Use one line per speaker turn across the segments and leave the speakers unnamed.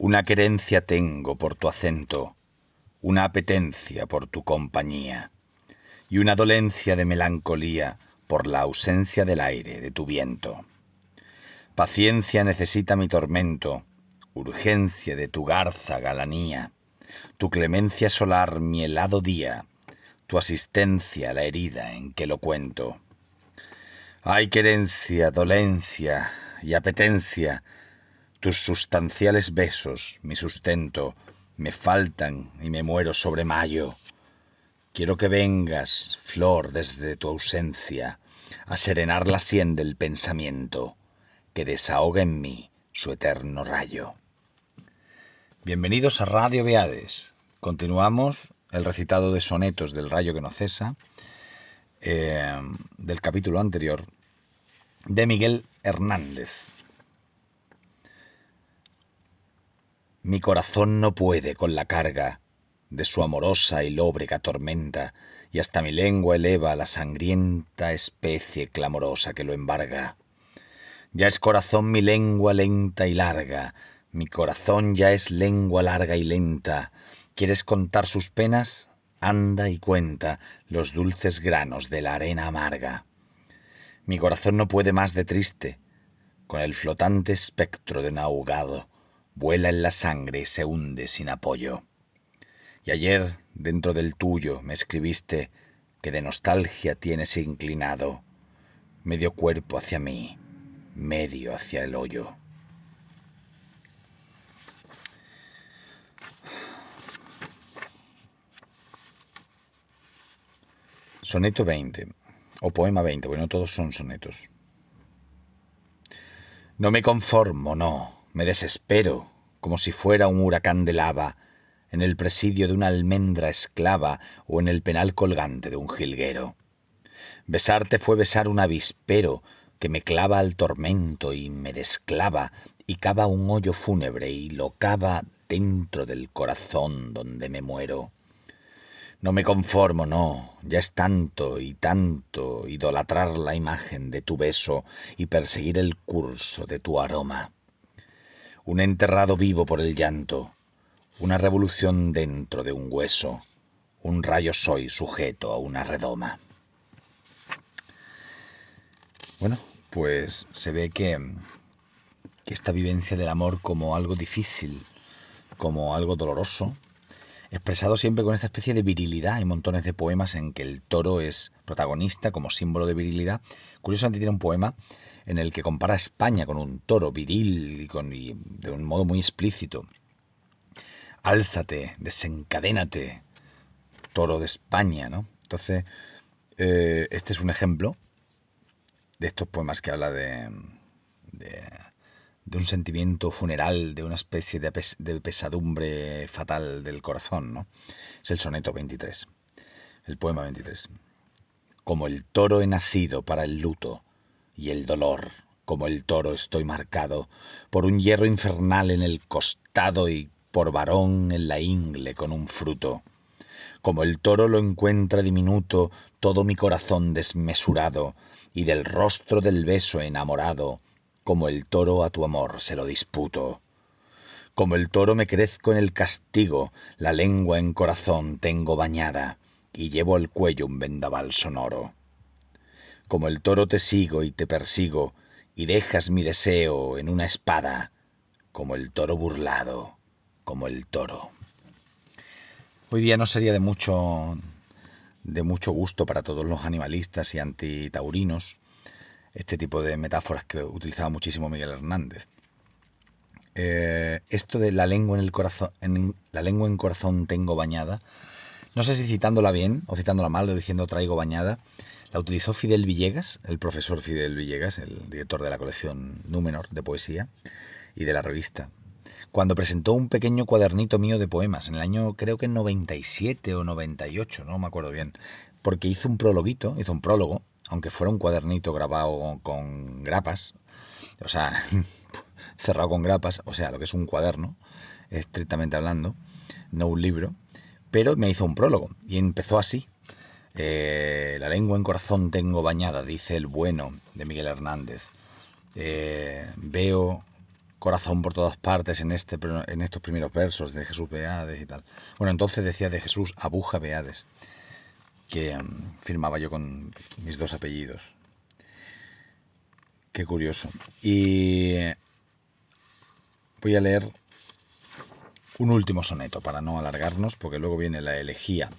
Una querencia tengo por tu acento, una apetencia por tu compañía, y una dolencia de melancolía por la ausencia del aire de tu viento. Paciencia necesita mi tormento, urgencia de tu garza galanía, tu clemencia solar mi helado día, tu asistencia la herida en que lo cuento. Hay querencia, dolencia y apetencia, tus sustanciales besos, mi sustento, me faltan y me muero sobre mayo. Quiero que vengas, flor, desde tu ausencia, a serenar la sien del pensamiento, que desahoga en mí su eterno rayo. Bienvenidos a Radio Beades. Continuamos el recitado de sonetos del rayo que no cesa, eh, del capítulo anterior, de Miguel Hernández. Mi corazón no puede con la carga de su amorosa y lóbrega tormenta, y hasta mi lengua eleva la sangrienta especie clamorosa que lo embarga. Ya es corazón mi lengua lenta y larga, mi corazón ya es lengua larga y lenta. ¿Quieres contar sus penas? Anda y cuenta los dulces granos de la arena amarga. Mi corazón no puede más de triste, con el flotante espectro de un ahogado, vuela en la sangre y se hunde sin apoyo. Y ayer, dentro del tuyo, me escribiste que de nostalgia tienes inclinado medio cuerpo hacia mí, medio hacia el hoyo. Soneto 20, o poema 20, bueno, todos son sonetos. No me conformo, no, me desespero, como si fuera un huracán de lava, en el presidio de una almendra esclava o en el penal colgante de un jilguero. Besarte fue besar un avispero que me clava al tormento y me desclava y cava un hoyo fúnebre y lo cava dentro del corazón donde me muero. No me conformo, no, ya es tanto y tanto idolatrar la imagen de tu beso y perseguir el curso de tu aroma. Un enterrado vivo por el llanto, una revolución dentro de un hueso, un rayo soy sujeto a una redoma. Bueno, pues se ve que, que esta vivencia del amor como algo difícil, como algo doloroso, expresado siempre con esta especie de virilidad. Hay montones de poemas en que el toro es protagonista como símbolo de virilidad. Curiosamente tiene un poema en el que compara a España con un toro viril y, con, de un modo muy explícito. Álzate, desencadénate, toro de España, ¿no? Entonces, eh, este es un ejemplo de estos poemas que habla de de un sentimiento funeral, de una especie de, pesadumbre fatal del corazón, ¿no? Es el soneto 23, el poema 23. Como el toro he nacido para el luto y el dolor, como el toro estoy marcado por un hierro infernal en el costado y por varón en la ingle con un fruto. Como el toro lo encuentra diminuto todo mi corazón desmesurado, y del rostro del beso enamorado, como el toro a tu amor se lo disputo. Como el toro me crezco en el castigo, la lengua en corazón tengo bañada, y llevo al cuello un vendaval sonoro. Como el toro te sigo y te persigo, y dejas mi deseo en una espada, como el toro burlado, como el toro. Hoy día no sería de mucho de mucho gusto para todos los animalistas y antitaurinos este tipo de metáforas que utilizaba muchísimo Miguel Hernández. Eh, esto de la lengua en el corazón, en la lengua en corazón tengo bañada, no sé si citándola bien o citándola mal o diciendo traigo bañada, la utilizó Fidel Villegas, el profesor Fidel Villegas, el director de la colección Númenor de poesía y de la revista, cuando presentó un pequeño cuadernito mío de poemas en el año creo que en 97 o 98, no me acuerdo bien, porque hizo un prologuito, hizo un prólogo aunque fuera un cuadernito grabado con grapas, o sea, cerrado con grapas, o sea, lo que es un cuaderno, estrictamente hablando, no un libro, pero me hizo un prólogo y empezó así. Eh, la lengua en corazón tengo bañada, dice el bueno de Miguel Hernández. Eh, veo corazón por todas partes en, este, en estos primeros versos de Jesús Beades y tal. Bueno, entonces decía de Jesús Abuja Beades, que em, firmaba yo con mis dos apellidos. Qué curioso. Y voy a leer un último soneto para no alargarnos, porque luego viene la elegía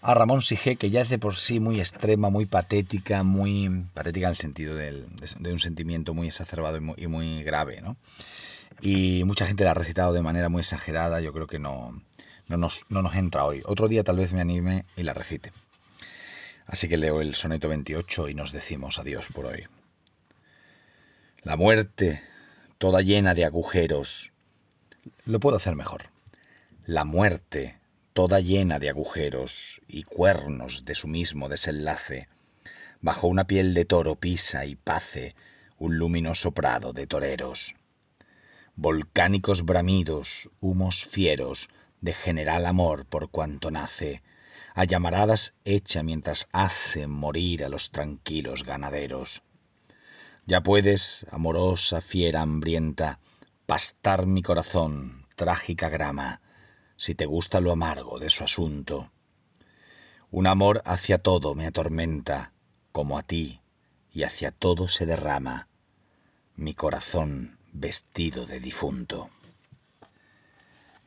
a Ramón Sige, que ya es de por sí muy extrema, muy patética, muy patética en el sentido de, un sentimiento muy exacerbado y muy, grave, ¿no? Y mucha gente la ha recitado de manera muy exagerada, yo creo que no, no, nos, no nos entra hoy. Otro día tal vez me anime y la recite. Así que leo el soneto 28 y nos decimos adiós por hoy. La muerte, toda llena de agujeros. Lo puedo hacer mejor. La muerte, toda llena de agujeros y cuernos de su mismo desenlace, bajo una piel de toro pisa y pace un luminoso prado de toreros. Volcánicos bramidos, humos fieros, de general amor por cuanto nace, a llamaradas hecha mientras hace morir a los tranquilos ganaderos. Ya puedes, amorosa fiera hambrienta, pastar mi corazón, trágica grama, si te gusta lo amargo de su asunto. Un amor hacia todo me atormenta, como a ti, y hacia todo se derrama mi corazón vestido de difunto.